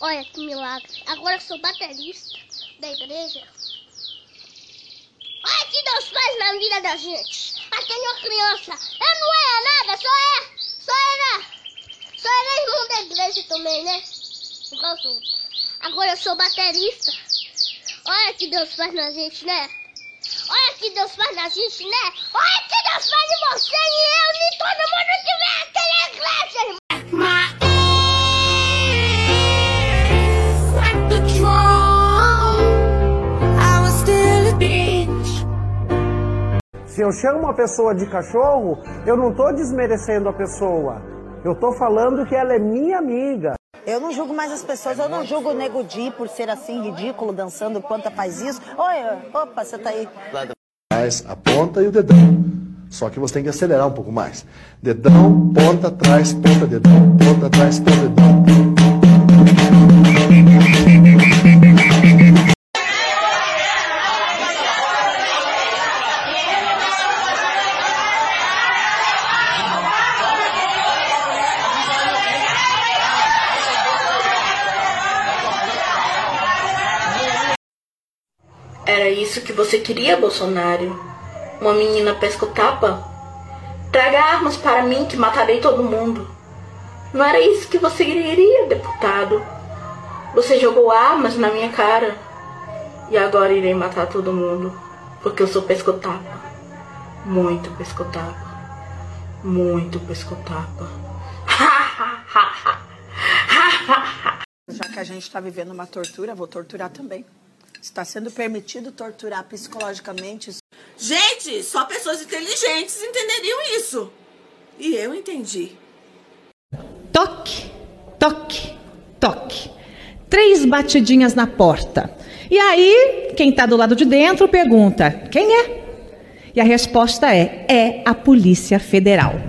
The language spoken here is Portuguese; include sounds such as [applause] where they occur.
Olha que milagre. Agora eu sou baterista da igreja. Olha que Deus faz na vida da gente. Até uma criança. Eu não é nada, só é. Só era. Só era irmão da igreja também, né? Igual. Agora eu sou baterista. Olha que Deus faz na gente, né? Olha que Deus faz na gente, né? Olha que Deus faz em você e eu e todo mundo que vem aqui Se eu chamo uma pessoa de cachorro, eu não estou desmerecendo a pessoa. Eu estou falando que ela é minha amiga. Eu não julgo mais as pessoas, eu não julgo o Nego Di por ser assim ridículo, dançando, quanta faz isso. Oi, opa, você tá aí. Trás, a ponta e o dedão. Só que você tem que acelerar um pouco mais. Dedão, ponta, trás, ponta, dedão, ponta, trás, ponta, dedão. Era isso que você queria, Bolsonaro? Uma menina pesco-tapa? Traga armas para mim que matarei todo mundo. Não era isso que você queria, deputado. Você jogou armas na minha cara. E agora irei matar todo mundo. Porque eu sou pesco-tapa. Muito pesco-tapa. Muito pesco-tapa. [laughs] Já que a gente está vivendo uma tortura, vou torturar também. Está sendo permitido torturar psicologicamente. Gente, só pessoas inteligentes entenderiam isso. E eu entendi. Toque, toque, toque. Três batidinhas na porta. E aí, quem está do lado de dentro pergunta: quem é? E a resposta é: é a Polícia Federal.